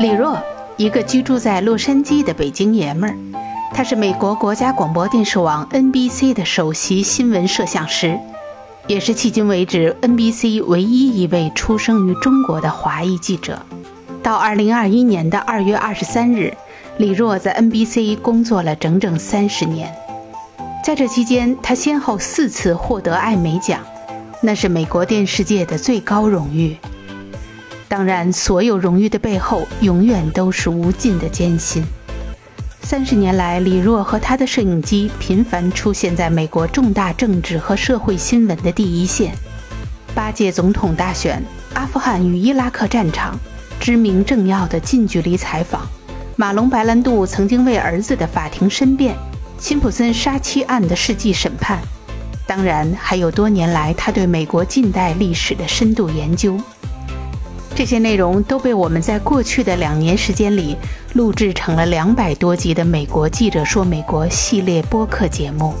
李若，一个居住在洛杉矶的北京爷们儿，他是美国国家广播电视网 NBC 的首席新闻摄像师，也是迄今为止 NBC 唯一一位出生于中国的华裔记者。到2021年的2月23日，李若在 NBC 工作了整整三十年。在这期间，他先后四次获得艾美奖，那是美国电视界的最高荣誉。当然，所有荣誉的背后，永远都是无尽的艰辛。三十年来，李若和他的摄影机频繁出现在美国重大政治和社会新闻的第一线。八届总统大选、阿富汗与伊拉克战场、知名政要的近距离采访、马龙白兰度曾经为儿子的法庭申辩、辛普森杀妻案的世纪审判，当然还有多年来他对美国近代历史的深度研究。这些内容都被我们在过去的两年时间里录制成了两百多集的《美国记者说美国》系列播客节目。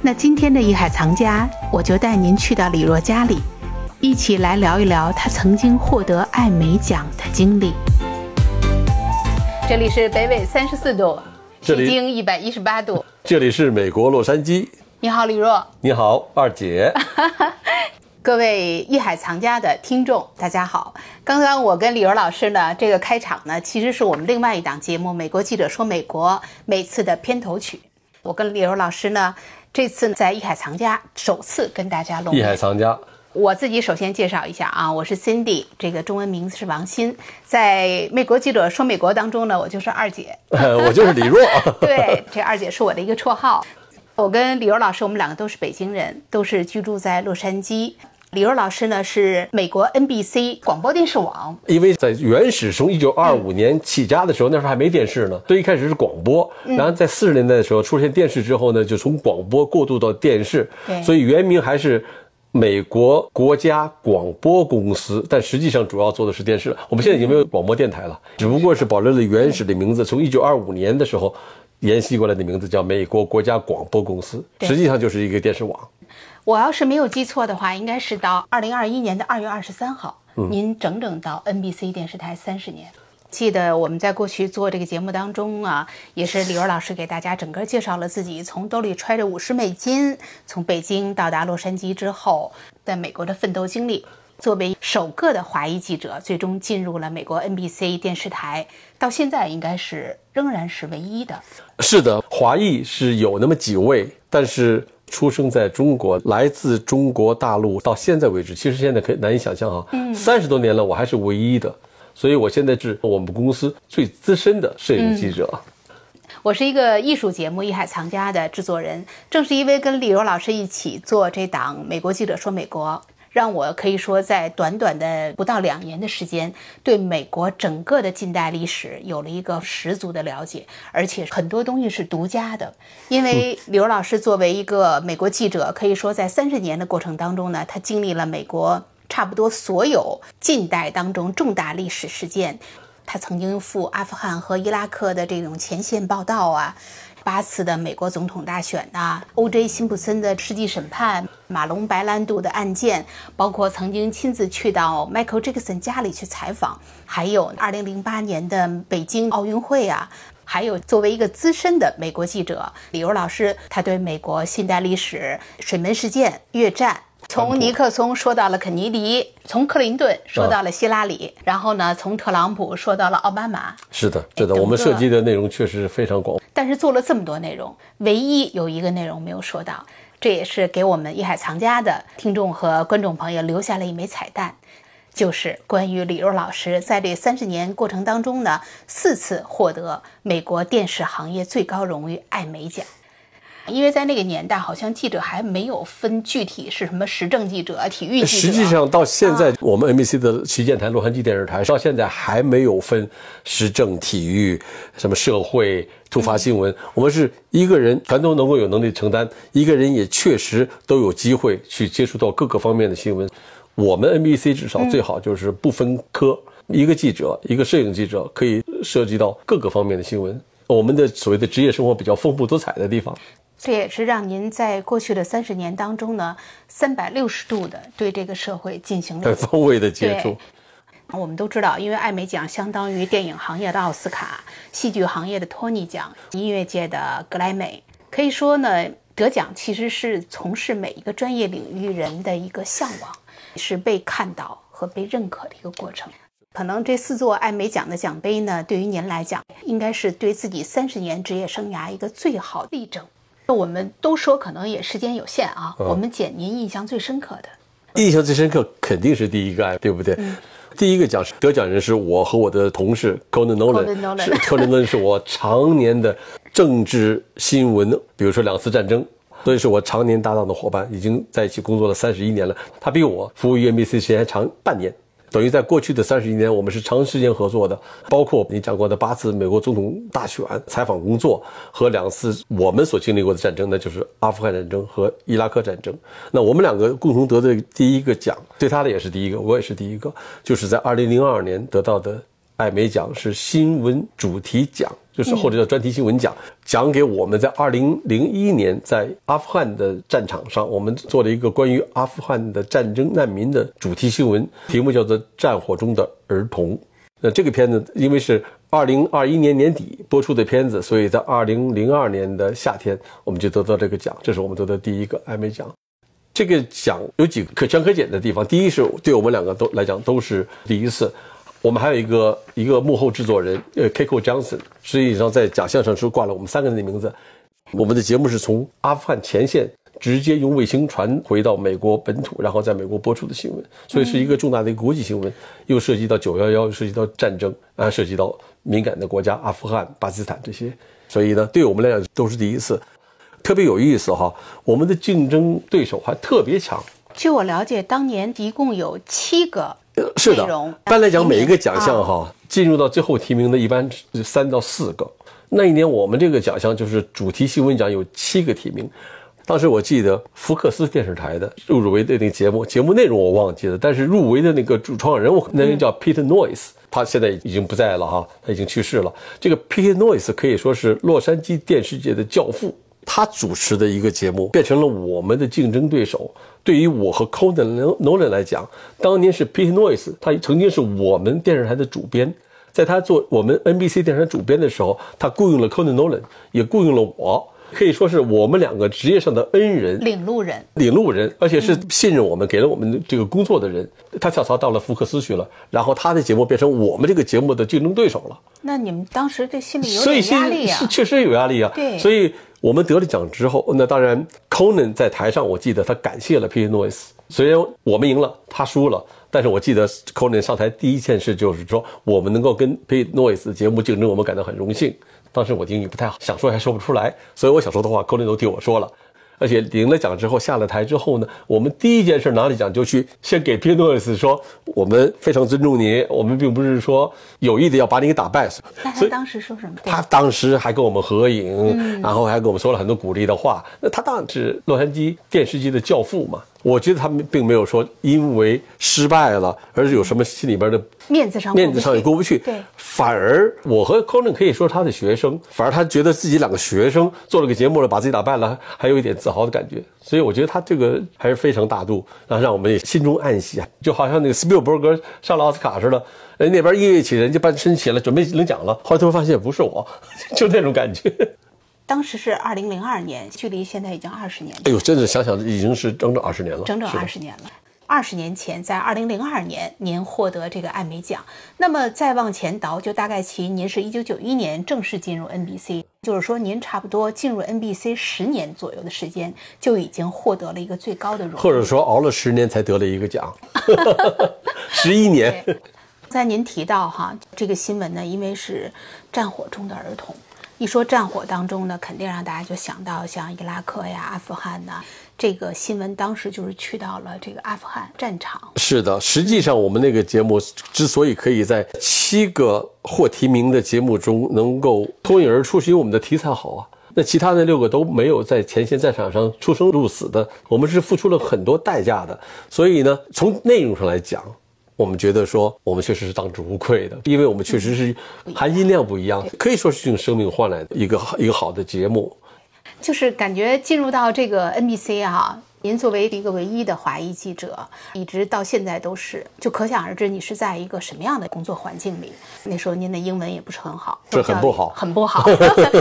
那今天的艺海藏家，我就带您去到李若家里，一起来聊一聊他曾经获得艾美奖的经历。这里是北纬三十四度，这里西经一百一十八度。这里是美国洛杉矶。你好，李若。你好，二姐。各位艺海藏家的听众，大家好。刚刚我跟李若老师呢，这个开场呢，其实是我们另外一档节目《美国记者说美国》每次的片头曲。我跟李若老师呢，这次在艺海藏家首次跟大家露艺海。藏家，我自己首先介绍一下啊，我是 Cindy，这个中文名字是王鑫，在《美国记者说美国》当中呢，我就是二姐。我就是李若。对，这二姐是我的一个绰号。我跟李柔老师，我们两个都是北京人，都是居住在洛杉矶。李柔老师呢是美国 NBC 广播电视网，因为在原始从一九二五年起家的时候，那时候还没电视呢，最一开始是广播，然后在四十年代的时候出现电视之后呢，就从广播过渡到电视，所以原名还是。美国国家广播公司，但实际上主要做的是电视了。我们现在已经没有广播电台了，只不过是保留了原始的名字，从一九二五年的时候沿袭过来的名字叫美国国家广播公司，实际上就是一个电视网。我要是没有记错的话，应该是到二零二一年的二月二十三号，您整整到 NBC 电视台三十年。记得我们在过去做这个节目当中啊，也是李文老师给大家整个介绍了自己从兜里揣着五十美金，从北京到达洛杉矶之后，在美国的奋斗经历。作为首个的华裔记者，最终进入了美国 NBC 电视台，到现在应该是仍然是唯一的。是的，华裔是有那么几位，但是出生在中国，来自中国大陆，到现在为止，其实现在可以难以想象啊，三十多年了，我还是唯一的，所以我现在是我们公司最资深的摄影记者。我是一个艺术节目《艺海藏家》的制作人，正是因为跟李柔老师一起做这档《美国记者说美国》，让我可以说在短短的不到两年的时间，对美国整个的近代历史有了一个十足的了解，而且很多东西是独家的。因为刘老师作为一个美国记者，可以说在三十年的过程当中呢，他经历了美国差不多所有近代当中重大历史事件。他曾经赴阿富汗和伊拉克的这种前线报道啊，八次的美国总统大选呐、O.J. 辛普森的世纪审判、马龙白兰度的案件，包括曾经亲自去到 Michael Jackson 家里去采访，还有2008年的北京奥运会啊。还有，作为一个资深的美国记者，李柔老师，他对美国现代历史、水门事件、越战，从尼克松说到了肯尼迪，从克林顿说到了希拉里，然后呢，从特朗普说到了奥巴马。是的，是的，我们涉及的内容确实非常广。但是做了这么多内容，唯一有一个内容没有说到，这也是给我们艺海藏家的听众和观众朋友留下了一枚彩蛋，就是关于李若老师在这三十年过程当中呢，四次获得美国电视行业最高荣誉艾美奖。因为在那个年代，好像记者还没有分具体是什么时政记者、体育记者。实际上到现在，我们 NBC 的旗舰台洛杉矶电视台到现在还没有分时政、体育、什么社会、突发新闻。我们是一个人全都能够有能力承担，一个人也确实都有机会去接触到各个方面的新闻。我们 NBC 至少最好就是不分科，一个记者，一个摄影记者可以涉及到各个方面的新闻。我们的所谓的职业生活比较丰富多彩的地方。这也是让您在过去的三十年当中呢，三百六十度的对这个社会进行了很丰富的接触。我们都知道，因为艾美奖相当于电影行业的奥斯卡，戏剧行业的托尼奖，音乐界的格莱美。可以说呢，得奖其实是从事每一个专业领域人的一个向往，是被看到和被认可的一个过程。可能这四座艾美奖的奖杯呢，对于您来讲，应该是对自己三十年职业生涯一个最好的例证。我们都说可能也时间有限啊，我们捡您印象最深刻的。印象最深刻肯定是第一个，对不对？第一个奖是得奖人是我和我的同事 Conan Nolan，是 Conan Nolan 是我常年的政治新闻，比如说两次战争，所以是我常年搭档的伙伴，已经在一起工作了三十一年了。他比我服务于 NBC 时间还长半年。等于在过去的三十一年，我们是长时间合作的，包括你讲过的八次美国总统大选采访工作和两次我们所经历过的战争，那就是阿富汗战争和伊拉克战争。那我们两个共同得的第一个奖，对他的也是第一个，我也是第一个，就是在二零零二年得到的。艾美奖是新闻主题奖，就是或者叫专题新闻奖，奖给我们在二零零一年在阿富汗的战场上，我们做了一个关于阿富汗的战争难民的主题新闻，题目叫做《战火中的儿童》。那这个片子因为是二零二一年年底播出的片子，所以在二零零二年的夏天我们就得到这个奖，这是我们得的第一个艾美奖。这个奖有几个可圈可点的地方，第一是对我们两个都来讲都是第一次。我们还有一个一个幕后制作人，呃，Kiko Johnson，实际上在奖项上是挂了我们三个人的名字。我们的节目是从阿富汗前线直接用卫星传回到美国本土，然后在美国播出的新闻，所以是一个重大的一个国际新闻，又涉及到九幺幺，涉及到战争，啊，涉及到敏感的国家阿富汗、巴基斯坦这些，所以呢，对我们来讲都是第一次，特别有意思哈。我们的竞争对手还特别强。据我了解，当年一共有七个。是的，一般来讲，每一个奖项哈，进入到最后提名的，一般是三到四个。那一年我们这个奖项就是主题新闻奖，有七个提名。当时我记得福克斯电视台的入入围的那个节目，节目内容我忘记了，但是入围的那个主创人物，那人叫 Peter Noyce，他现在已经不在了哈，他已经去世了。这个 Peter Noyce 可以说是洛杉矶电视界的教父。他主持的一个节目变成了我们的竞争对手。对于我和 Conan Nolan 来讲，当年是 Pete Noyce，他曾经是我们电视台的主编。在他做我们 NBC 电视台主编的时候，他雇佣了 Conan Nolan，也雇佣了我，可以说是我们两个职业上的恩人、领路人、领路人，而且是信任我们、给了我们这个工作的人。他跳槽到了福克斯去了，然后他的节目变成我们这个节目的竞争对手了。那你们当时这心里有点压力啊？确实有压力啊。对，所以。我们得了奖之后，那当然，Conan 在台上，我记得他感谢了 Pete Noyce。虽然我们赢了，他输了，但是我记得 Conan 上台第一件事就是说，我们能够跟 Pete Noyce 的节目竞争，我们感到很荣幸。当时我英语不太好，想说还说不出来，所以我想说的话，Conan 都替我说了。而且领了奖之后下了台之后呢，我们第一件事拿了奖就去先给 Peter Noyce 说，我们非常尊重你，我们并不是说有意的要把你给打败。那他当时说什么？他当时还跟我们合影，然后还跟我们说了很多鼓励的话。那他当然是洛杉矶电视机的教父嘛。我觉得他们并没有说因为失败了，而是有什么心里边的面子上面子上也过不去。对，反而我和 Conan 可以说他的学生，反而他觉得自己两个学生做了个节目了，把自己打败了，还有一点自豪的感觉。所以我觉得他这个还是非常大度，然后让我们也心中暗喜啊，就好像那个斯皮尔伯格上了奥斯卡似的，人那边音乐起人家搬身起来准备领奖了，后来突然发现不是我，就那种感觉。当时是二零零二年，距离现在已经二十年。哎呦，真的想想已经是整整二十年了。整整二十年了。二十年前，在二零零二年，您获得这个艾美奖。那么再往前倒，就大概其您是一九九一年正式进入 NBC，就是说您差不多进入 NBC 十年左右的时间，就已经获得了一个最高的荣誉。或者说熬了十年才得了一个奖，十一年。在您提到哈这个新闻呢，因为是战火中的儿童。一说战火当中呢，肯定让大家就想到像伊拉克呀、阿富汗呐。这个新闻当时就是去到了这个阿富汗战场。是的，实际上我们那个节目之所以可以在七个获提名的节目中能够脱颖而出，是因为我们的题材好啊。那其他的六个都没有在前线战场上出生入死的，我们是付出了很多代价的。所以呢，从内容上来讲。我们觉得说，我们确实是当之无愧的，因为我们确实是含金量不一样，可以说是用生命换来的一个一个好的节目。就是感觉进入到这个 NBC 哈，您作为一个唯一的华裔记者，一直到现在都是，就可想而知你是在一个什么样的工作环境里。那时候您的英文也不是很好，是很不好，很不好。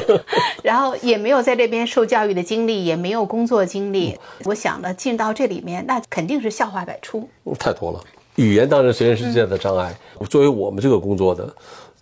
然后也没有在这边受教育的经历，也没有工作经历。我想呢，进到这里面，那肯定是笑话百出。太多了，语言当然虽然是最大的障碍。作为我们这个工作的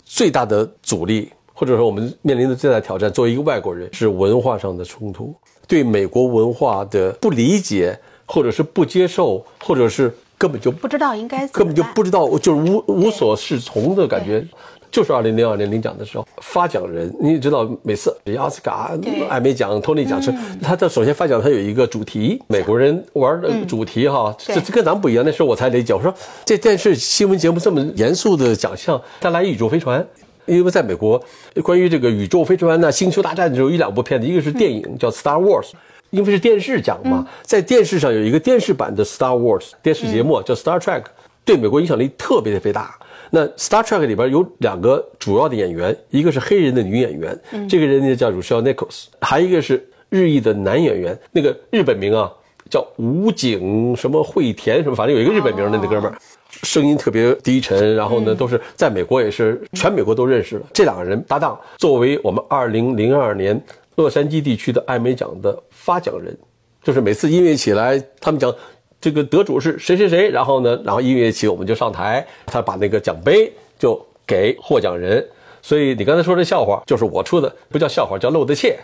最大的阻力，或者说我们面临的最大挑战，作为一个外国人，是文化上的冲突，对美国文化的不理解，或者是不接受，或者是根本就不知道应该根本就不知道，就是无无所适从的感觉。就是二零零二年领奖的时候，发奖人你也知道，每次奥斯卡、艾美奖、托尼奖是他的首先发奖，他有一个主题，美国人玩的主题哈，这这跟咱们不一样。那时候我才理解，我说这电视新闻节目这么严肃的奖项，再来宇宙飞船，因为在美国，关于这个宇宙飞船呢，星球大战只有一两部片子，一个是电影叫《Star Wars》，因为是电视奖嘛，在电视上有一个电视版的《Star Wars》电视节目叫《Star Trek》，对美国影响力特别特别大。那《Star Trek》里边有两个主要的演员，一个是黑人的女演员，这个人呢叫 Rochelle Nichols，还一个是日裔的男演员，那个日本名啊叫武井什么惠田什么，反正有一个日本名的那哥们儿，声音特别低沉，然后呢都是在美国也是全美国都认识的。这两个人搭档，作为我们2002年洛杉矶地区的艾美奖的发奖人，就是每次音乐起来，他们讲。这个得主是谁谁谁，然后呢，然后音乐起，我们就上台，他把那个奖杯就给获奖人。所以你刚才说这笑话就是我出的，不叫笑话，叫漏的怯。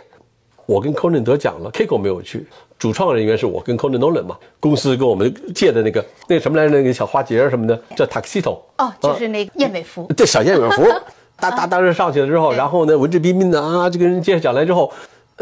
我跟 Conan 得奖了，Kiko 没有去，主创人员是我跟 Conan Nolan 嘛，公司跟我们借的那个那什么来着，那个小花节什么的，叫 Tuxedo。哦，就是那燕尾服。对，小燕尾服。当当当时上去了之后，然后呢，文质彬彬的啊，这个人接奖来之后。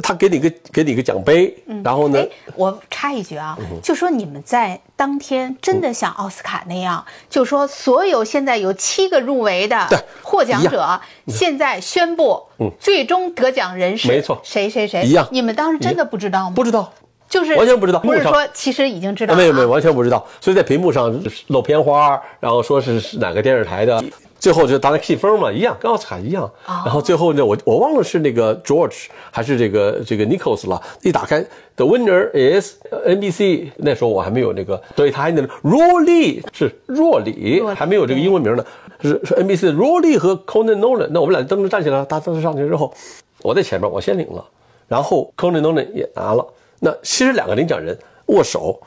他给你个给你个奖杯，然后呢？我插一句啊，就说你们在当天真的像奥斯卡那样，就说所有现在有七个入围的获奖者，现在宣布，最终得奖人是没错，谁谁谁一样？你们当时真的不知道吗？不知道，就是完全不知道。不是说其实已经知道，没有没有完全不知道。所以在屏幕上露片花，然后说是哪个电视台的。最后就当那信封嘛，一样跟奥斯卡一样。然后最后呢，我我忘了是那个 George 还是这个这个 Nichols 了。一打开，The winner is NBC。那时候我还没有那个，所以他还那若利是若里，还没有这个英文名呢。是是 NBC 的若利和 Conan Nolan。那我们俩登着站起来，大登着上去之后，我在前面，我先领了，然后 Conan Nolan 也拿了。那其实两个领奖人握手。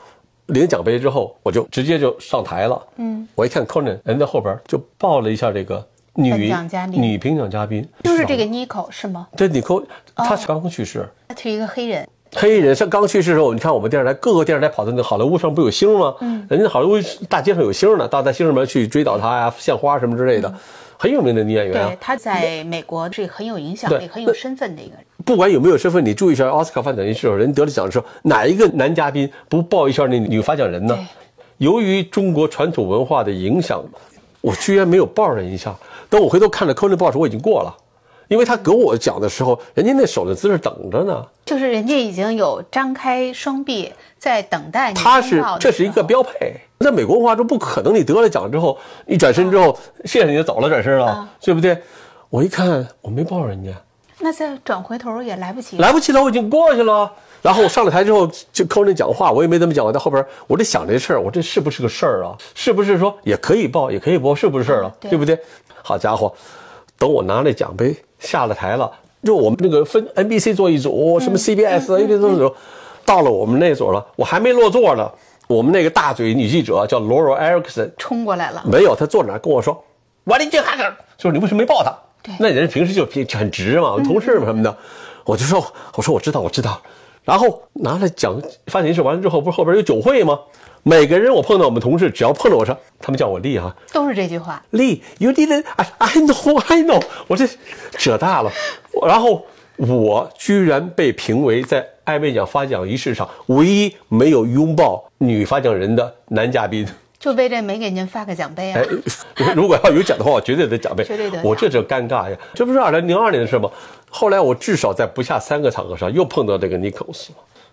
领奖杯之后，我就直接就上台了。嗯，我一看 Conan 人在后边就抱了一下这个女女评奖嘉宾，就是这个 Nico 是吗？对，Nico，他刚刚去世。他是一个黑人。黑人像刚去世的时候，你看我们电视台各个电视台跑到那好莱坞上不有星吗？嗯，人家好莱坞大街上有星呢，大在星上面去追悼他呀，献花什么之类的，很有名的女演员。对，她在美国是很有影响力、很有身份的一个人。不管有没有身份，你注意一下奥斯卡颁奖仪式时候，人得了奖的时候，哪一个男嘉宾不抱一下那女发奖人呢？由于中国传统文化的影响，我居然没有抱人一下。等我回头看了 Conan 报时，我已经过了，因为他给我讲的时候，人家那手的姿势等着呢。就是人家已经有张开双臂在等待你。他是这是一个标配，在美国文化中不可能，你得了奖之后，一转身之后，谢谢你就走了，转身了，对不对？我一看，我没抱人家。那再转回头也来不及，来不及了，我已经过去了。然后我上了台之后就抠那讲话，我也没怎么讲。我在后边，我在想这事儿，我这是不是个事儿啊？是不是说也可以报，也可以播，是不是事儿啊？对不对？好家伙，等我拿那奖杯下了台了，就我们那个分 NBC 做一组，什么 CBS A B C 做一组，到了我们那组了，我还没落座呢，我们那个大嘴女记者叫 Laura Erickson 冲过来了，没有，她坐那跟我说，What did you have？就是你为什么没抱她？那人平时就平很直嘛，同事嘛什么的，我就说，我说我知道，我知道。然后拿了奖发言仪式完了之后，不是后边有酒会吗？每个人我碰到我们同事，只要碰到我说，他们叫我丽哈，都是这句话。丽，You didn't? I I know, I know。我这扯大了。然后我居然被评为在艾美奖发奖仪式上唯一没有拥抱女发奖人的男嘉宾。就为这没给您发个奖杯啊！哎，如果要有奖的话，我绝对得奖杯。绝对得。我这就尴尬呀！这不是二零零二年的事吗？后来我至少在不下三个场合上又碰到这个尼克斯，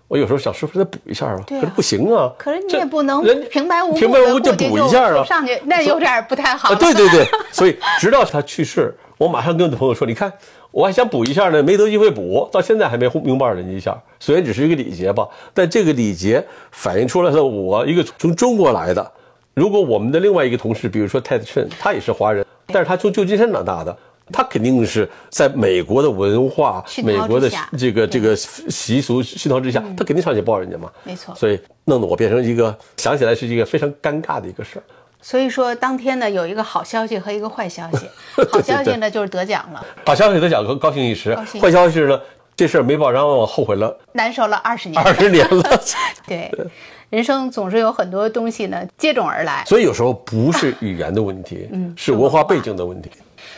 我有时候想是不是再补一下啊？可是不行啊！可是你也不能平白无故平白无故就补一下啊！上去那有点不太好。对对对，所以直到他去世，我马上跟我的朋友说，你看，我还想补一下呢，没得机会补，到现在还没明白人家一下。虽然只是一个礼节吧，但这个礼节反映出来了我一个从中国来的。如果我们的另外一个同事，比如说 Ted Chen，他也是华人，但是他从旧金山长大的，他肯定是在美国的文化、美国的这个这个习俗熏陶之下，他肯定上去抱人家嘛。没错。所以弄得我变成一个想起来是一个非常尴尬的一个事儿。所以说，当天呢有一个好消息和一个坏消息。好消息呢就是得奖了。好消息得奖，高高兴一时。坏消息是呢，这事儿没报上，我后悔了，难受了二十年。二十年了。对。人生总是有很多东西呢接踵而来，所以有时候不是语言的问题，嗯，是文化背景的问题。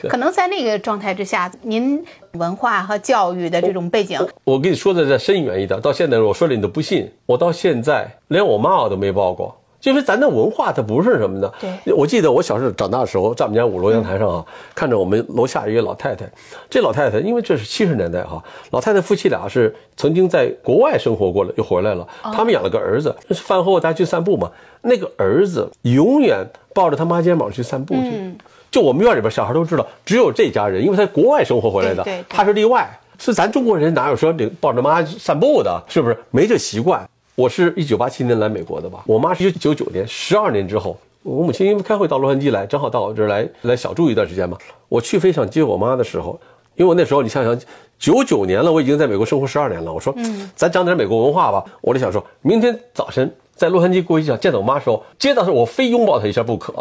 可能在那个状态之下，您文化和教育的这种背景，我跟你说的再深远一点，到现在我说了你都不信，我到现在连我妈我都没抱过。就是咱的文化，它不是什么呢？对，我记得我小时候长大的时候，在我们家五楼阳台上啊，看着我们楼下一个老太太。这老太太，因为这是七十年代哈，老太太夫妻俩是曾经在国外生活过了，又回来了。他们养了个儿子，饭后大家去散步嘛。那个儿子永远抱着他妈肩膀去散步去。就我们院里边小孩都知道，只有这家人，因为他国外生活回来的，他是例外。是咱中国人哪有说领抱着妈散步的？是不是没这习惯？我是一九八七年来美国的吧，我妈是一九九九年，十二年之后，我母亲因为开会到洛杉矶来，正好到我这儿来来小住一段时间嘛。我去飞想接我妈的时候，因为我那时候你想想，九九年了，我已经在美国生活十二年了。我说，嗯，咱讲点美国文化吧。我就想说明天早晨在洛杉矶过一下见到我妈的时候，接到时候我非拥抱她一下不可。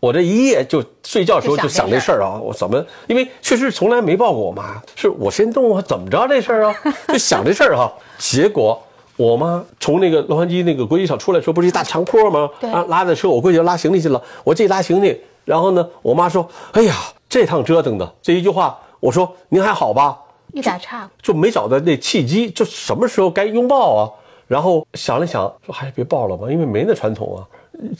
我这一夜就睡觉的时候就想这事儿啊，我怎么？因为确实从来没抱过我妈，是我先动我怎么着这事儿啊？就想这事儿哈，结果。我妈从那个洛杉矶那个国际机场出来时候，不是一大长坡吗？啊，拉着车，我过去拉行李去了。我这一拉行李，然后呢，我妈说：“哎呀，这趟折腾的。”这一句话，我说：“您还好吧？”一打岔，就没找到那契机，就什么时候该拥抱啊？然后想了想，说还是别抱了吧，因为没那传统啊。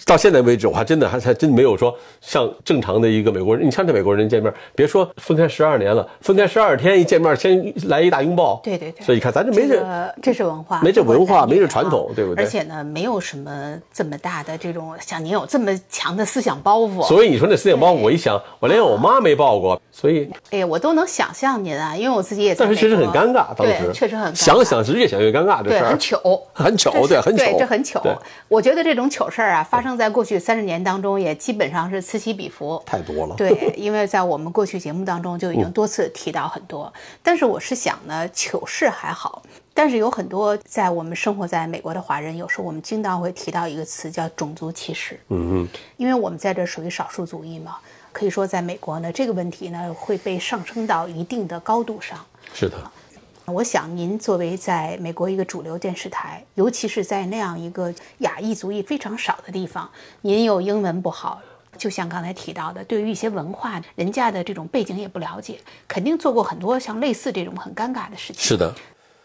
到现在为止，我还真的还还真没有说像正常的一个美国人，你像这美国人见面，别说分开十二年了，分开十二天一见面先来一大拥抱。对对对。所以你看，咱这没这，这是文化，没这文化，没这传统，对不对？而且呢，没有什么这么大的这种像您有这么强的思想包袱。所以你说那思想包袱，我一想，我连我妈没抱过，所以哎呀，我都能想象您啊，因为我自己也。但是确实很尴尬，当时确实很想想是越想越尴尬，这事儿很糗，很糗，对，很糗，对，这很糗。我觉得这种糗事儿啊，发生在过去。三十年当中，也基本上是此起彼伏，太多了。对，因为在我们过去节目当中就已经多次提到很多。但是我是想呢，糗事还好，但是有很多在我们生活在美国的华人，有时候我们经常会提到一个词叫种族歧视。嗯嗯，因为我们在这属于少数族裔嘛，可以说在美国呢，这个问题呢会被上升到一定的高度上。是的。我想，您作为在美国一个主流电视台，尤其是在那样一个亚裔族裔非常少的地方，您又英文不好，就像刚才提到的，对于一些文化人家的这种背景也不了解，肯定做过很多像类似这种很尴尬的事情。是的。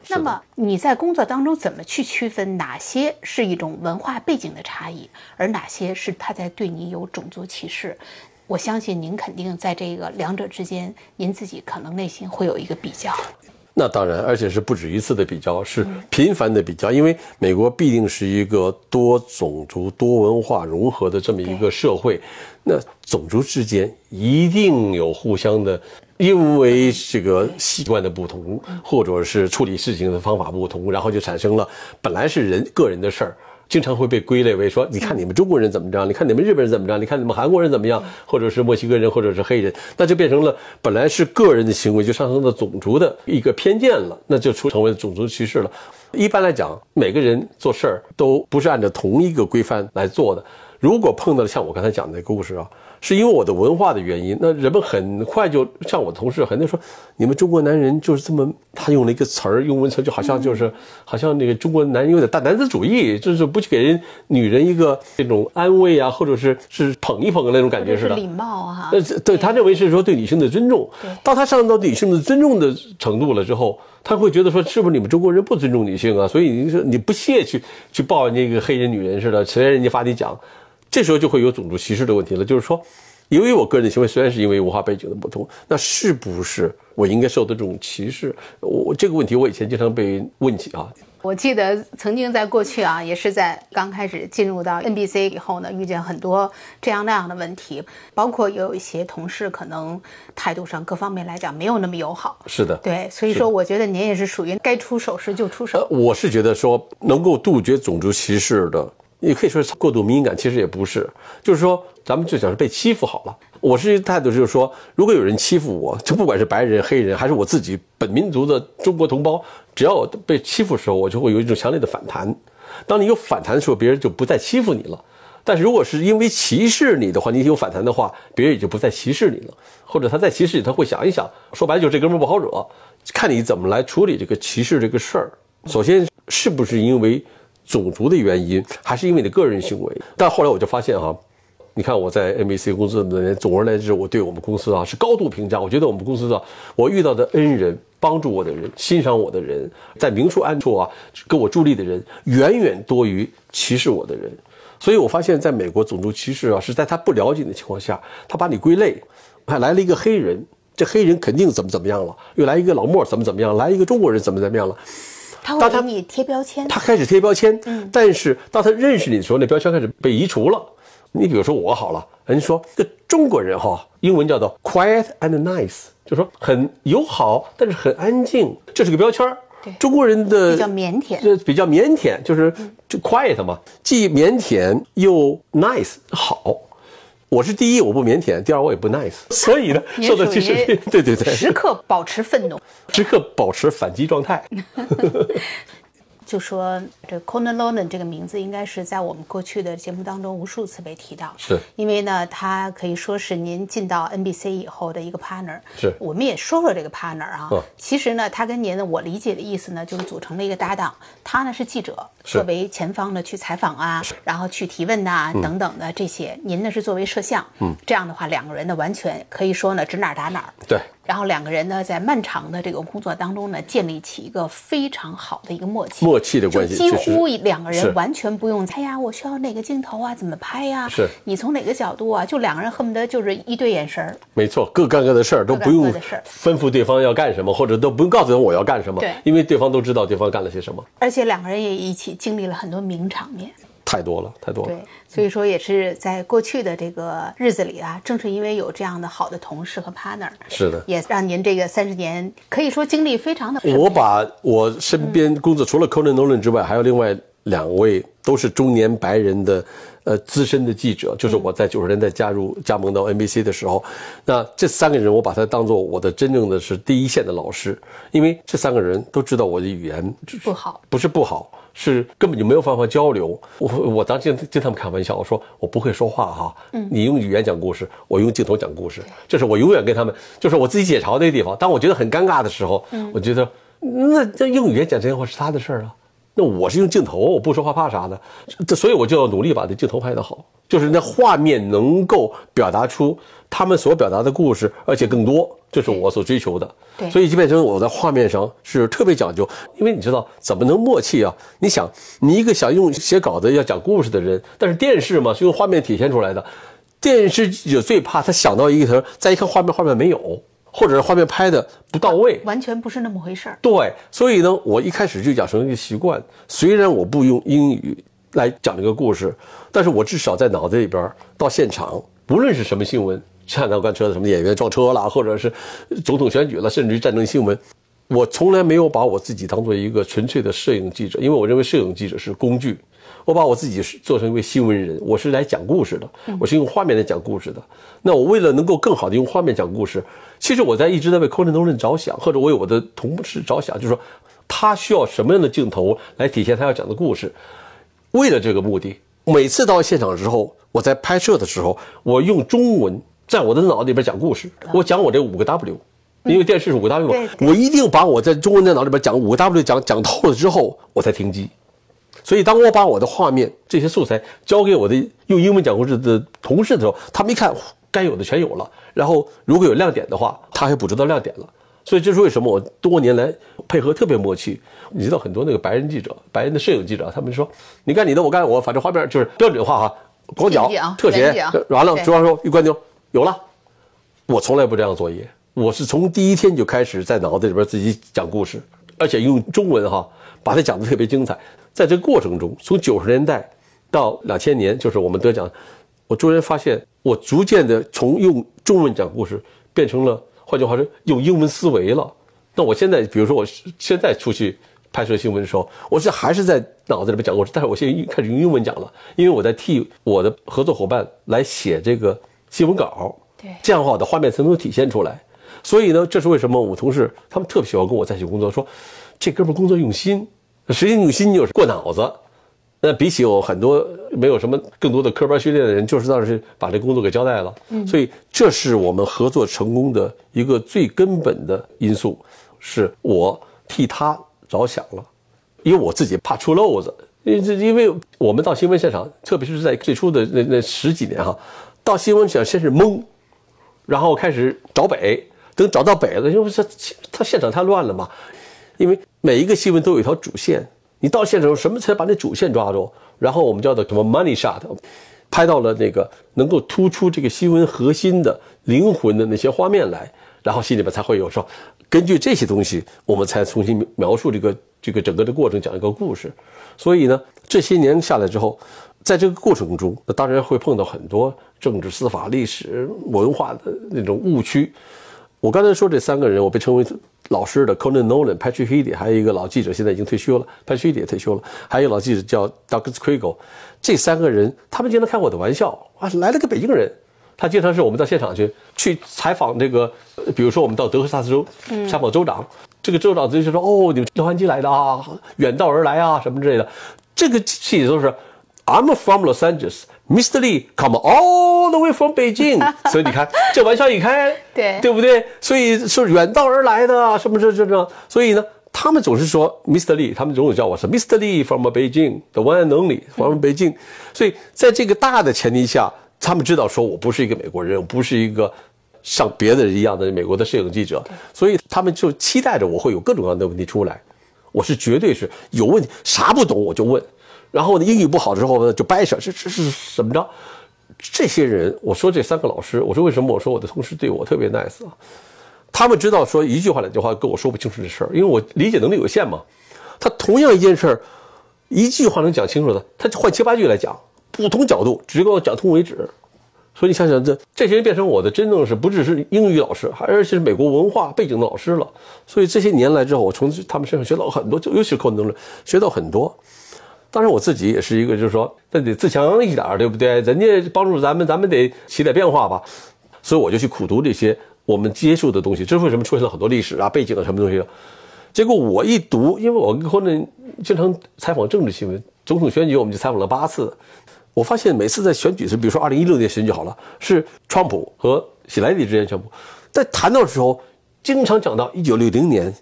那么你在工作当中怎么去区分哪些是一种文化背景的差异，而哪些是他在对你有种族歧视？我相信您肯定在这个两者之间，您自己可能内心会有一个比较。那当然，而且是不止一次的比较，是频繁的比较，因为美国必定是一个多种族、多文化融合的这么一个社会，那种族之间一定有互相的，因为这个习惯的不同，或者是处理事情的方法不同，然后就产生了本来是人个人的事儿。经常会被归类为说，你看你们中国人怎么着？你看你们日本人怎么着？你看你们韩国人怎么样？或者是墨西哥人，或者是黑人，那就变成了本来是个人的行为，就上升到种族的一个偏见了，那就出成为种族歧视了。一般来讲，每个人做事儿都不是按照同一个规范来做的。如果碰到了像我刚才讲的那故事啊。是因为我的文化的原因，那人们很快就像我同事，很多说你们中国男人就是这么，他用了一个词儿，用文词就好像就是，好像那个中国男人有点大男子主义，就是不去给人女人一个这种安慰啊，或者是是捧一捧的那种感觉似的。礼貌啊。呃，对他认为是说对女性的尊重。当他上升到女性的尊重的程度了之后，他会觉得说是不是你们中国人不尊重女性啊？所以你说你不屑去去抱人家一个黑人女人似的，谁让人家发你讲？这时候就会有种族歧视的问题了，就是说，由于我个人的行为虽然是因为文化背景的不同，那是不是我应该受到这种歧视？我这个问题我以前经常被问起啊。我记得曾经在过去啊，也是在刚开始进入到 NBC 以后呢，遇见很多这样那样的问题，包括有一些同事可能态度上各方面来讲没有那么友好。是的，对，所以说我觉得您也是属于该出手时就出手。我是觉得说能够杜绝种族歧视的，也可以说是过度敏感，其实也不是，就是说咱们就讲是被欺负好了。我是一个态度就是说，如果有人欺负我，就不管是白人、黑人，还是我自己本民族的中国同胞，只要我被欺负的时候，我就会有一种强烈的反弹。当你有反弹的时候，别人就不再欺负你了。但是如果是因为歧视你的话，你有反弹的话，别人也就不再歧视你了。或者他再歧视你，他会想一想，说白了就这哥们不好惹，看你怎么来处理这个歧视这个事儿。首先是不是因为种族的原因，还是因为你个人行为？但后来我就发现哈。你看我在 NBC 公司的年，总而言之，我对我们公司啊是高度评价。我觉得我们公司啊，我遇到的恩人、帮助我的人、欣赏我的人，在明处暗处啊给我助力的人，远远多于歧视我的人。所以我发现，在美国种族歧视啊，是在他不了解的情况下，他把你归类。看来了一个黑人，这黑人肯定怎么怎么样了；又来一个老莫怎么怎么样，来一个中国人怎么怎么样了。他会给你贴标签。他开始贴标签，嗯，但是当他认识你的时候，那标签开始被移除了。你比如说我好了，人家说这中国人哈，英文叫做 quiet and nice，就说很友好，但是很安静，这是个标签儿。对，中国人的比较腼腆，这比较腼腆，就是就 quiet 嘛，既腼腆又 nice，好。我是第一，我不腼腆；第二，我也不 nice。所以呢，受到歧视，对对对，时刻保持愤怒，时刻保持反击状态。就说这 Conan Lonan 这个名字应该是在我们过去的节目当中无数次被提到，是因为呢，他可以说是您进到 NBC 以后的一个 partner。是，我们也说说这个 partner 啊。其实呢，他跟您呢，我理解的意思呢，就是组成了一个搭档。他呢是记者，作为前方呢去采访啊，然后去提问呐等等的这些。您呢是作为摄像，嗯，这样的话，两个人呢完全可以说呢指哪打哪。对。然后两个人呢，在漫长的这个工作当中呢，建立起一个非常好的一个默契，默契的关系，几乎两个人完全不用。猜呀，我需要哪个镜头啊？怎么拍呀？是你从哪个角度啊？就两个人恨不得就是一对眼神儿。没错，各干各的事儿，都不用吩咐对方要干什么，或者都不用告诉他我要干什么。对，因为对方都知道对方干了些什么。而且两个人也一起经历了很多名场面。太多了，太多了。对，所以说也是在过去的这个日子里啊，正是因为有这样的好的同事和 partner，是的，也让您这个三十年可以说经历非常的。我把我身边工作除了 Conan Nolan 之外，还有另外两位都是中年白人的，呃，资深的记者，就是我在九十年代加入加盟到 NBC 的时候，那这三个人我把他当做我的真正的是第一线的老师，因为这三个人都知道我的语言不好，不是不好。是根本就没有办法交流。我我当时经他们开玩笑，我说我不会说话哈。嗯，你用语言讲故事，我用镜头讲故事，这是我永远跟他们，就是我自己解嘲的地方。当我觉得很尴尬的时候，嗯，我觉得那这用语言讲真话是他的事儿啊。那我是用镜头，我不说话怕啥呢？这所以我就要努力把这镜头拍得好，就是那画面能够表达出他们所表达的故事，而且更多。这是我所追求的，对，所以就变成我在画面上是特别讲究，因为你知道怎么能默契啊？你想，你一个想用写稿子要讲故事的人，但是电视嘛是用画面体现出来的，电视记者最怕他想到一个词，再一看画面，画面没有，或者是画面拍的不到位，完全不是那么回事儿。对，所以呢，我一开始就养成一个习惯，虽然我不用英语来讲这个故事，但是我至少在脑子里边到现场，不论是什么新闻。下到干车的什么演员撞车了，或者是总统选举了，甚至于战争新闻，我从来没有把我自己当做一个纯粹的摄影记者，因为我认为摄影记者是工具。我把我自己做成一位新闻人，我是来讲故事的，我是用画面来讲故事的。那我为了能够更好的用画面讲故事，其实我在一直在为 Conan Nolan 着想，或者为我的同事着想，就是说他需要什么样的镜头来体现他要讲的故事。为了这个目的，每次到现场之后，我在拍摄的时候，我用中文。在我的脑子里边讲故事，我讲我这五个 W，因为电视是五个 W 嘛，我一定把我在中文电脑里边讲五个 W 讲讲透了之后，我才停机。所以当我把我的画面这些素材交给我的用英文讲故事的同事的时候，他们一看该有的全有了，然后如果有亮点的话，他还捕捉到亮点了。所以这是为什么我多年来配合特别默契。你知道很多那个白人记者、白人的摄影记者，他们说你干你的，我干我，反正画面就是标准化哈，广角、特写，完了，主要说一关灯。有了，我从来不这样作业。我是从第一天就开始在脑子里边自己讲故事。而且用中文哈把它讲得特别精彩。在这个过程中，从九十年代到两千年，就是我们得奖，我突然发现，我逐渐的从用中文讲故事变成了，换句话说，用英文思维了。那我现在，比如说我现在出去拍摄新闻的时候，我是还是在脑子里面讲故事，但是我现在开始用英文讲了，因为我在替我的合作伙伴来写这个新闻稿。对，这样的话我的画面才能体现出来。所以呢，这是为什么我同事他们特别喜欢跟我在一起工作，说这哥们工作用心。实际用心就是过脑子。那比起有很多没有什么更多的科班训练的人，就是当时把这工作给交代了。嗯，所以这是我们合作成功的一个最根本的因素，是我替他着想了，因为我自己怕出漏子。因为因为我们到新闻现场，特别是在最初的那那十几年哈，到新闻场先是懵，然后开始找北，等找到北了，因为他他现场太乱了嘛，因为每一个新闻都有一条主线。你到现场什么才把那主线抓住？然后我们叫做什么 money shot，拍到了那个能够突出这个新闻核心的灵魂的那些画面来，然后心里边才会有说，根据这些东西，我们才重新描述这个这个整个的过程，讲一个故事。所以呢，这些年下来之后，在这个过程中，那当然会碰到很多政治、司法、历史、文化的那种误区。我刚才说这三个人，我被称为。老师的 Conan Nolan、Patrick Heady，还有一个老记者，现在已经退休了。Patrick Heady 也退休了，还有老记者叫 Douglas Kriegel。这三个人，他们经常开我的玩笑啊，来了个北京人。他经常是我们到现场去去采访这个，比如说我们到德克萨斯州采访州长，这个州长就说：“哦，你们洛杉矶来的啊，远道而来啊，什么之类的。”这个气都是 I'm from Los Angeles。Mr. Lee come all the way from Beijing，所以你看这玩笑一开，对对不对？所以是远道而来的，什么这这这，所以呢，他们总是说 Mr. Lee，他们总是叫我是 Mr. Lee from Beijing，the one and only from Beijing。所以在这个大的前提下，他们知道说我不是一个美国人，我不是一个像别的人一样的美国的摄影记者，所以他们就期待着我会有各种各样的问题出来。我是绝对是有问题，啥不懂我就问。然后呢，英语不好之后呢，就掰扯，这这是怎么着？这些人，我说这三个老师，我说为什么？我说我的同事对我特别 nice 啊，他们知道说一句话两句话跟我说不清楚这事儿，因为我理解能力有限嘛。他同样一件事儿，一句话能讲清楚的，他就换七八句来讲，不同角度，只给我讲通为止。所以你想想，这这些人变成我的真正是不只是英语老师，而且是美国文化背景的老师了。所以这些年来之后，我从他们身上学到很多，就尤其是口能力，学到很多。当然，我自己也是一个，就是说，那得自强一点，对不对？人家帮助咱们，咱们得起点变化吧。所以我就去苦读这些我们接触的东西。这是为什么出现了很多历史啊、背景啊什么东西？结果我一读，因为我跟后面经常采访政治新闻，总统选举我们就采访了八次。我发现每次在选举时，比如说二零一六年选举好了，是川普和希拉里之间宣布，在谈到的时候，经常讲到一九六零年。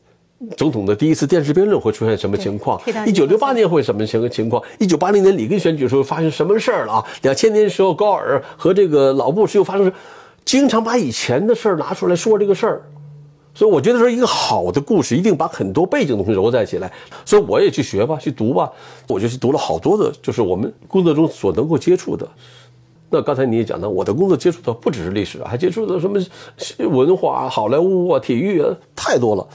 总统的第一次电视辩论会出现什么情况？一九六八年会什么情情况？一九八零年里根选举的时候发生什么事儿了啊？两千年时候高尔和这个老布什又发生，经常把以前的事儿拿出来说这个事儿，所以我觉得说一个好的故事一定把很多背景东西揉在一起来，所以我也去学吧，去读吧，我就去读了好多的，就是我们工作中所能够接触的。那刚才你也讲到，我的工作接触的不只是历史，还接触的什么文化、好莱坞啊、体育啊，太多了。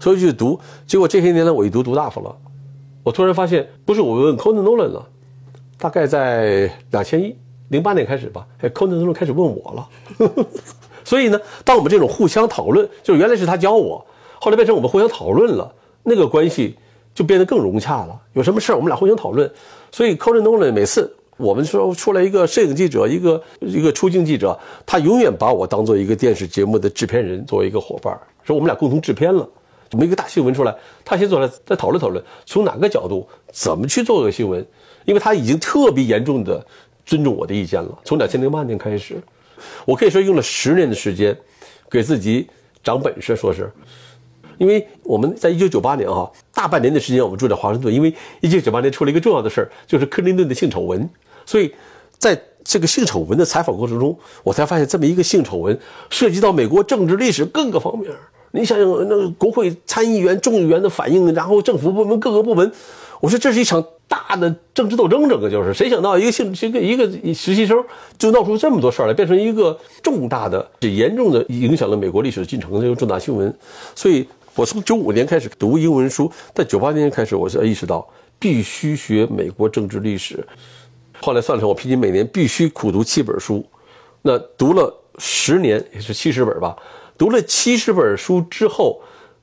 所以去读，结果这些年来我一读读大发了。我突然发现，不是我问 Conan Nolan 了，大概在两千一零八年开始吧，哎，Conan Nolan 开始问我了。所以呢，当我们这种互相讨论，就是原来是他教我，后来变成我们互相讨论了，那个关系就变得更融洽了。有什么事儿我们俩互相讨论。所以 Conan Nolan 每次我们说出来一个摄影记者，一个一个出镜记者，他永远把我当做一个电视节目的制片人，作为一个伙伴，说我们俩共同制片了。怎么一个大新闻出来，他先做来再讨论讨论，从哪个角度怎么去做个新闻？因为他已经特别严重的尊重我的意见了。从两千零八年开始，我可以说用了十年的时间，给自己长本事。说是，因为我们在一九九八年哈，大半年的时间我们住在华盛顿，因为一九九八年出了一个重要的事儿，就是克林顿的性丑闻。所以在这个性丑闻的采访过程中，我才发现这么一个性丑闻涉及到美国政治历史各个方面。你想想，那个国会参议员、众议员的反应，然后政府部门各个部门，我说这是一场大的政治斗争，整个就是谁想到一个姓一个一个实习生就闹出这么多事儿来，变成一个重大的、严重的影响了美国历史进程的一个重大新闻。所以我从九五年开始读英文书，在九八年开始，我是意识到必须学美国政治历史。后来算了，我平均每年必须苦读七本书。那读了十年，也是七十本吧。读了七十本书之后，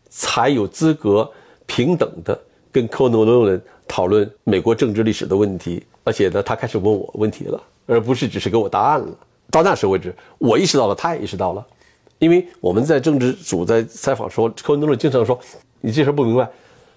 才有资格平等的跟科诺诺人讨论美国政治历史的问题。而且呢，他开始问我问题了，而不是只是给我答案了。到那时为止，我意识到了，他也意识到了。因为我们在政治组在采访时候，科文多伦经常说：“你这事不明白，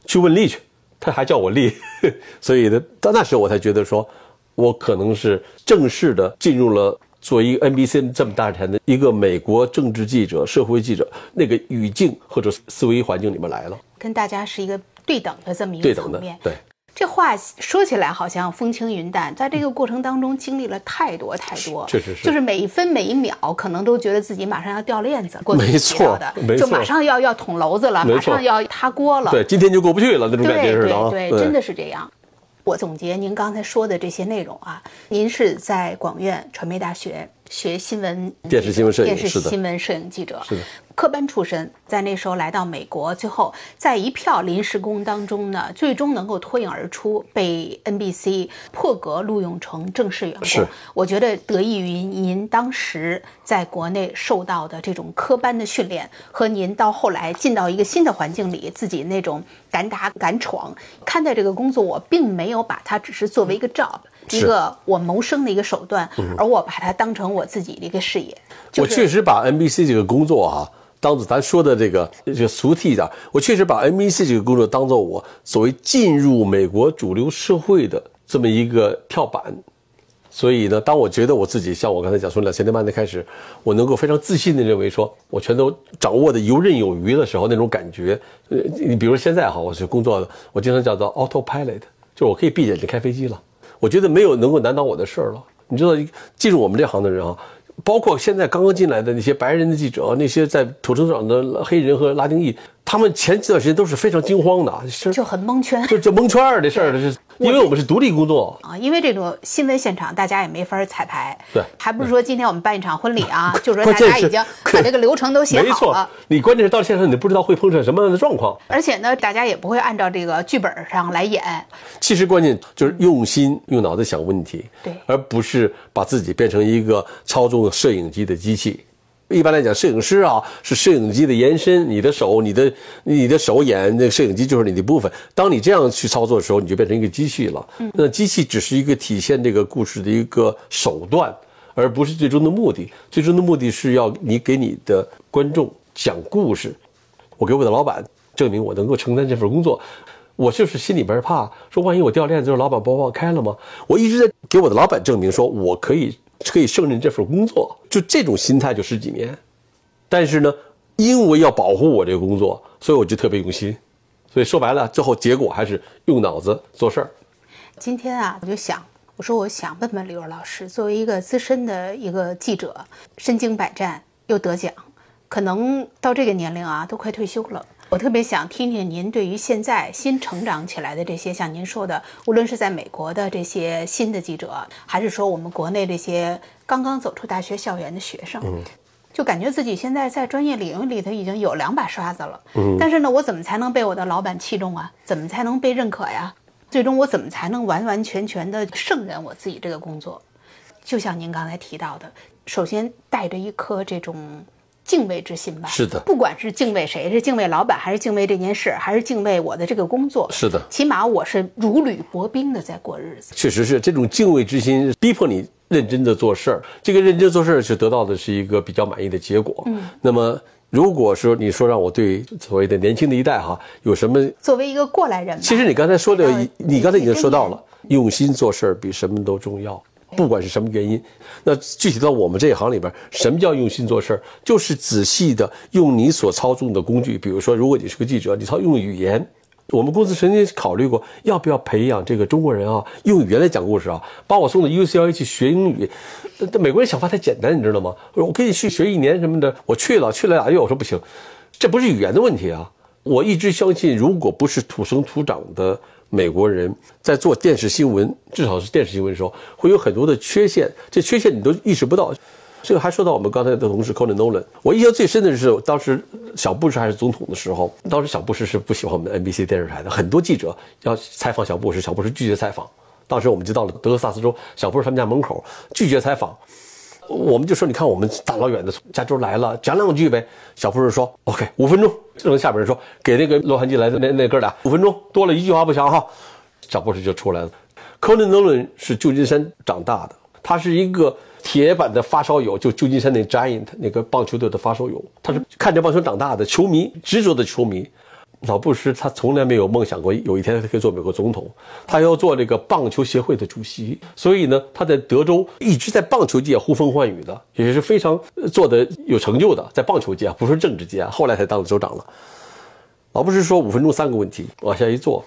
去问力去。”他还叫我力，所以呢，到那时候我才觉得说，我可能是正式的进入了作为一个 NBC 这么大台的一个美国政治记者、社会记者那个语境或者思维环境里面来了，跟大家是一个对等的这么一对等的个层面。对。这话说起来好像风轻云淡，在这个过程当中经历了太多太多，确实是就是每一分每一秒可能都觉得自己马上要掉链子，过去没提到的没错。就马上要要捅娄子了，马上要塌锅了，对，今天就过不去了那种感觉对似的对，真的是这样。我总结您刚才说的这些内容啊，您是在广院传媒大学学新闻、电视新闻摄影电视新闻摄影记者，是的，科班出身，在那时候来到美国，最后在一票临时工当中呢，最终能够脱颖而出，被 NBC 破格录用成正式员工。是。我觉得得益于您当时在国内受到的这种科班的训练，和您到后来进到一个新的环境里，自己那种敢打敢闯，看待这个工作，我并没有把它只是作为一个 job，是一个我谋生的一个手段，而我把它当成我自己的一个事业。就是我确实把 NBC 这个工作哈、当做咱说的这个这个俗气一点，我确实把 NBC 这个工作当做我所谓进入美国主流社会的这么一个跳板。所以呢，当我觉得我自己像我刚才讲，说两千零八年开始，我能够非常自信的认为说，我全都掌握的游刃有余的时候，那种感觉，呃，你比如现在哈，我是工作，我经常叫做 autopilot，就是我可以闭着眼睛开飞机了。我觉得没有能够难倒我的事儿了。你知道，进入我们这行的人啊，包括现在刚刚进来的那些白人的记者，那些在土生土长的黑人和拉丁裔，他们前几段时间都是非常惊慌的，是就很蒙圈。就就蒙圈儿的事儿，是因为我们是独立工作。啊，因为这种新闻现场，大家也没法彩排。对还不是说今天我们办一场婚礼啊，就是说大家已经把这个流程都写没错好了。，你关键是到现场你不知道会碰上什么样的状况。而且呢，大家也不会按照这个剧本上来演。其实关键就是用心用脑子想问题，对而不是把自己变成一个操纵摄影机的机器。一般来讲，摄影师啊是摄影机的延伸，你的手、你的、你的手眼，那个摄影机就是你的部分。当你这样去操作的时候，你就变成一个机器了。那机器只是一个体现这个故事的一个手段，而不是最终的目的。最终的目的是要你给你的观众讲故事。我给我的老板证明我能够承担这份工作，我就是心里边怕，说万一我掉链子，老板把我开了吗？我一直在给我的老板证明，说我可以可以胜任这份工作，就这种心态就十几年。但是呢，因为要保护我这个工作，所以我就特别用心。所以说白了，最后结果还是用脑子做事儿。今天啊，我就想，我说我想问问李若老师，作为一个资深的一个记者，身经百战又得奖，可能到这个年龄啊，都快退休了。我特别想听听您对于现在新成长起来的这些，像您说的，无论是在美国的这些新的记者，还是说我们国内这些刚刚走出大学校园的学生，就感觉自己现在在专业领域里头已经有两把刷子了。嗯，但是呢，我怎么才能被我的老板器重啊？怎么才能被认可呀？最终我怎么才能完完全全的胜任我自己这个工作？就像您刚才提到的，首先带着一颗这种敬畏之心吧。是的不管是敬畏谁，是敬畏老板，还是敬畏这件事，还是敬畏我的这个工作，是的起码我是如履薄冰的在过日子。确实是这种敬畏之心，逼迫你认真的做事儿。这个认真做事儿是得到的是一个比较满意的结果。嗯，那么如果说你说让我对所谓的年轻的一代哈有什么，作为一个过来人，其实你刚才说的，你刚才已经说到了，用心做事儿比什么都重要。不管是什么原因，那具体到我们这一行里边，什么叫用心做事儿？就是仔细的用你所操纵的工具，比如说，如果你是个记者，你操用语言。我们公司曾经考虑过，要不要培养这个中国人啊，用语言来讲故事啊，把我送到 UCLA 去学英语。呃美国人想法太简单，你知道吗？我说我可以去学一年什么的，我去了，去了俩月，我说不行，这不是语言的问题啊。我一直相信，如果不是土生土长的美国人，在做电视新闻，至少是电视新闻的时候，会有很多的缺陷，这缺陷你都意识不到。这个还说到我们刚才的同事 Conan Nolan，我印象最深的是当时小布什还是总统的时候，当时小布什是不喜欢我们 NBC 电视台的，很多记者要采访小布什，小布什拒绝采访。当时我们就到了德克萨斯州小布什他们家门口，拒绝采访。我们就说，你看我们大老远的从加州来了，讲两句呗。小布什说，OK，五分钟。这种下边人说，给那个洛杉矶来的那那哥俩五分钟，多了一句话不行哈。小布什就出来了。Conan Nolan 是旧金山长大的，他是一个铁板的发烧友，就旧金山那 Giant 那个棒球队的发烧友，他是看着棒球长大的球迷，执着的球迷。老布什他从来没有梦想过有一天他可以做美国总统，他要做这个棒球协会的主席，所以呢，他在德州一直在棒球界呼风唤雨的，也是非常做的有成就的，在棒球界不是政治界啊，后来才当了州长了。老布什说五分钟三个问题，往下一坐。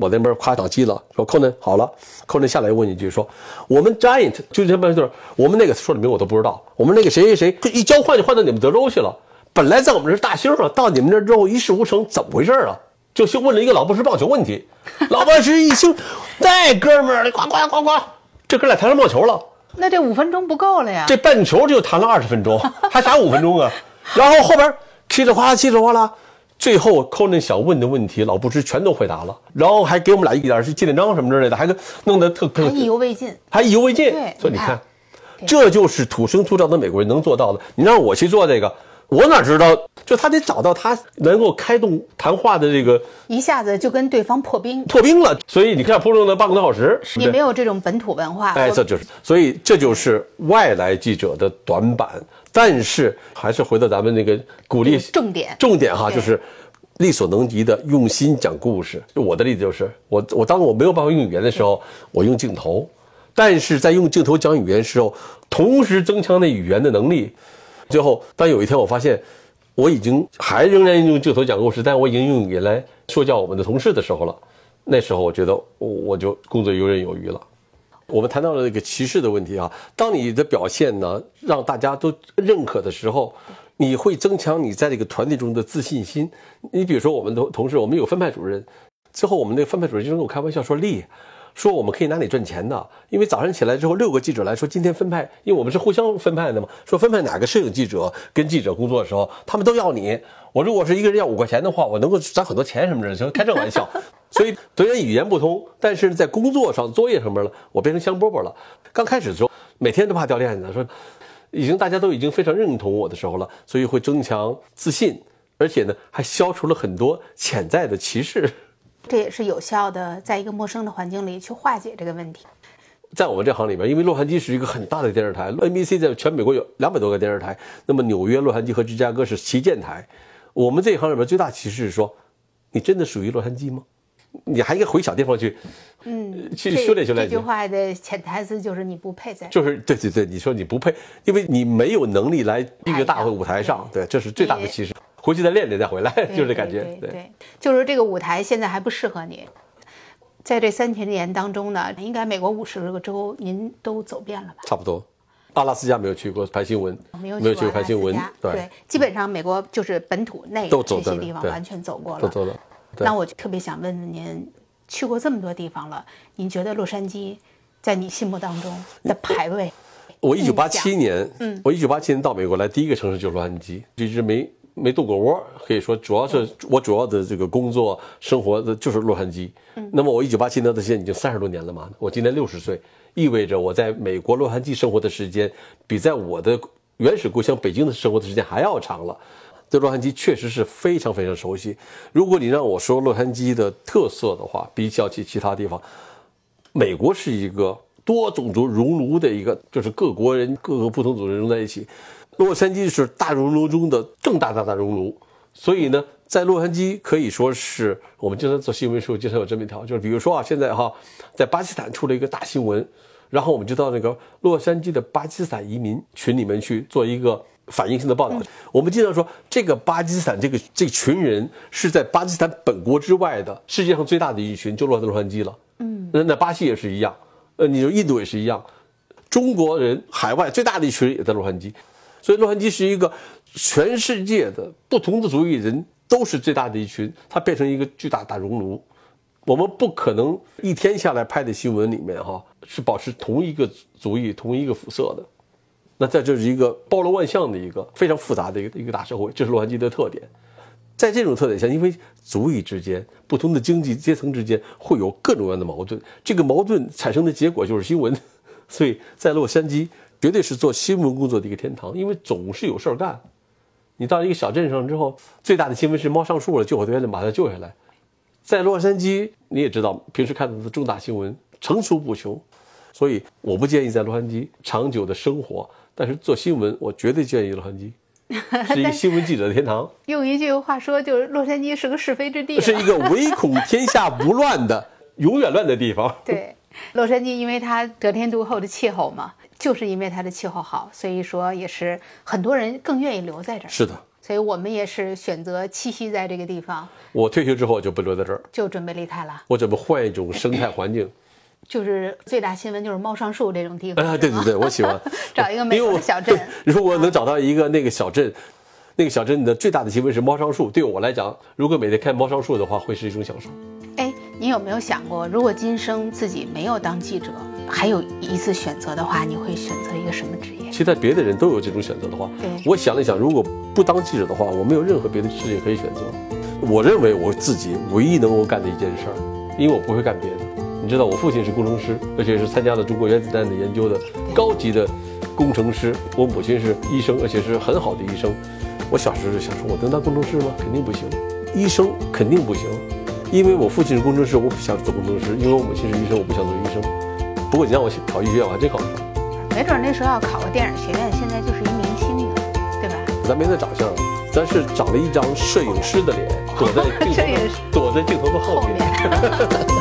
我那边夸档机了，说寇 n 好了，寇 n 下来问一句，说我们 Giant 就这办事，我们那个说的名我都不知道，我们那个谁谁谁一交换就换到你们德州去了，本来在我们这是大星啊，到你们这之后一事无成，怎么回事啊？就去问了一个老布什棒球问题，老布什一听，那哥们儿，呱呱呱呱，这哥俩谈上棒球了，那这五分钟不够了呀？这半球就谈了二十分钟，还啥五分钟啊？然后后边嘁哩哗啦嘁哩哗啦。最后，扣那想问的问题，老布什全都回答了，然后还给我们俩一点是纪念章什么之类的，还弄得特还意犹未尽，还意犹未尽。对，所以你看，这就是土生土长的美国人能做到的。你让我去做这个，我哪知道？就他得找到他能够开动谈话的这个，一下子就跟对方破冰，破冰了。所以你看，铺弄了半个多小时，你没有这种本土文化。哎，这就是，所以这就是外来记者的短板。但是还是回到咱们那个鼓励重点，重点哈，就是力所能及的用心讲故事。就我的例子就是，我我当我没有办法用语言的时候，我用镜头；但是在用镜头讲语言时候，同时增强那语言的能力。最后，当有一天我发现我已经还仍然用镜头讲故事，但我已经用语言来说教我们的同事的时候了，那时候我觉得我我就工作游刃有余了。我们谈到了这个歧视的问题啊，当你的表现呢让大家都认可的时候，你会增强你在这个团队中的自信心。你比如说，我们的同事，我们有分派主任，之后我们那个分派主任就跟我开玩笑说：“丽，说我们可以拿你赚钱的，因为早上起来之后六个记者来说今天分派，因为我们是互相分派的嘛，说分派哪个摄影记者跟记者工作的时候，他们都要你。我如果是一个人要五块钱的话，我能够攒很多钱什么的，就开这玩笑。”所以虽然语言不通，但是在工作上、作业上面了，我变成香饽饽了。刚开始的时候，每天都怕掉链子，说已经大家都已经非常认同我的时候了，所以会增强自信，而且呢，还消除了很多潜在的歧视。这也是有效的，在一个陌生的环境里去化解这个问题。在我们这行里边，因为洛杉矶是一个很大的电视台，NBC 在全美国有两百多个电视台，那么纽约、洛杉矶和芝加哥是旗舰台。我们这一行里边最大歧视是说，你真的属于洛杉矶吗？你还应该回小地方去，嗯，去修炼修炼。这句话的潜台词就是你不配在。就是对对对，你说你不配，因为你没有能力来一个大舞台上，对，这是最大的歧视。回去再练练再回来，就是这感觉。对，就是这个舞台现在还不适合你。在这三千年当中呢，应该美国五十个州您都走遍了吧？差不多，阿拉斯加没有去过拍新闻，没有没有去过拍新闻，对，基本上美国就是本土内这些地方完全走过了，都走了。那我就特别想问问您，去过这么多地方了，您觉得洛杉矶在你心目当中的排位？我一九八七年，嗯，我一九八七年到美国来，第一个城市就是洛杉矶，一直没没动过窝，可以说主要是我主要的这个工作生活的就是洛杉矶。嗯，那么我一九八七年到现在已经三十多年了嘛，我今年六十岁，意味着我在美国洛杉矶生活的时间比在我的原始故乡北京的生活的时间还要长了。对洛杉矶确实是非常非常熟悉。如果你让我说洛杉矶的特色的话，比较起其他地方，美国是一个多种族熔炉的一个，就是各国人各个不同种族融在一起。洛杉矶是大熔炉中的更大大大熔炉，所以呢，在洛杉矶可以说是我们经常做新闻时候经常有这么一条，就是比如说啊，现在哈在巴基斯坦出了一个大新闻，然后我们就到那个洛杉矶的巴基斯坦移民群里面去做一个。反应性的报道，我们经常说这个巴基斯坦这个这群人是在巴基斯坦本国之外的世界上最大的一群，就落在洛杉矶了。嗯，那那巴西也是一样，呃，你说印度也是一样，中国人海外最大的一群人也在洛杉矶，所以洛杉矶是一个全世界的不同的族裔人都是最大的一群，它变成一个巨大大熔炉。我们不可能一天下来拍的新闻里面哈是保持同一个族裔同一个肤色的。那在这是一个包罗万象的一个非常复杂的一个一个大社会，这是洛杉矶的特点。在这种特点下，因为族裔之间、不同的经济阶层之间会有各种各样的矛盾，这个矛盾产生的结果就是新闻。所以在洛杉矶绝对是做新闻工作的一个天堂，因为总是有事儿干。你到一个小镇上之后，最大的新闻是猫上树了，救火队员把它救下来。在洛杉矶，你也知道，平时看到的重大新闻层出不穷，所以我不建议在洛杉矶长久的生活。但是做新闻，我绝对建议洛杉矶，是一个新闻记者的天堂。用一句话说，就是洛杉矶是个是非之地，是一个 唯恐天下不乱的、永远乱的地方。对，洛杉矶因为它得天独厚的气候嘛，就是因为它的气候好，所以说也是很多人更愿意留在这儿。是的，所以我们也是选择栖息在这个地方。我退休之后就不留在这儿，就准备离开了。我准备换一种生态环境。就是最大新闻就是猫上树这种地方。啊，对对对，我喜欢 找一个美的小镇。如果能找到一个那个小镇，那个小镇的最大的新闻是猫上树，对我来讲，如果每天看猫上树的话，会是一种享受。哎，你有没有想过，如果今生自己没有当记者，还有一次选择的话，你会选择一个什么职业？其实别的人都有这种选择的话，对，我想了想，如果不当记者的话，我没有任何别的事业可以选择。我认为我自己唯一能够干的一件事儿，因为我不会干别的。你知道我父亲是工程师，而且是参加了中国原子弹的研究的高级的工程师。我母亲是医生，而且是很好的医生。我小时候就想说，我能当工程师吗？肯定不行。医生肯定不行，因为我父亲是工程师，我不想做工程师；因为我母亲是医生，我不想做医生。不过你让我考医学院，我还真考不上。没准那时候要考个电影学院，现在就是一明星了，对吧？咱没那长相，咱是长了一张摄影师的脸，躲在镜头，躲在镜头的后面。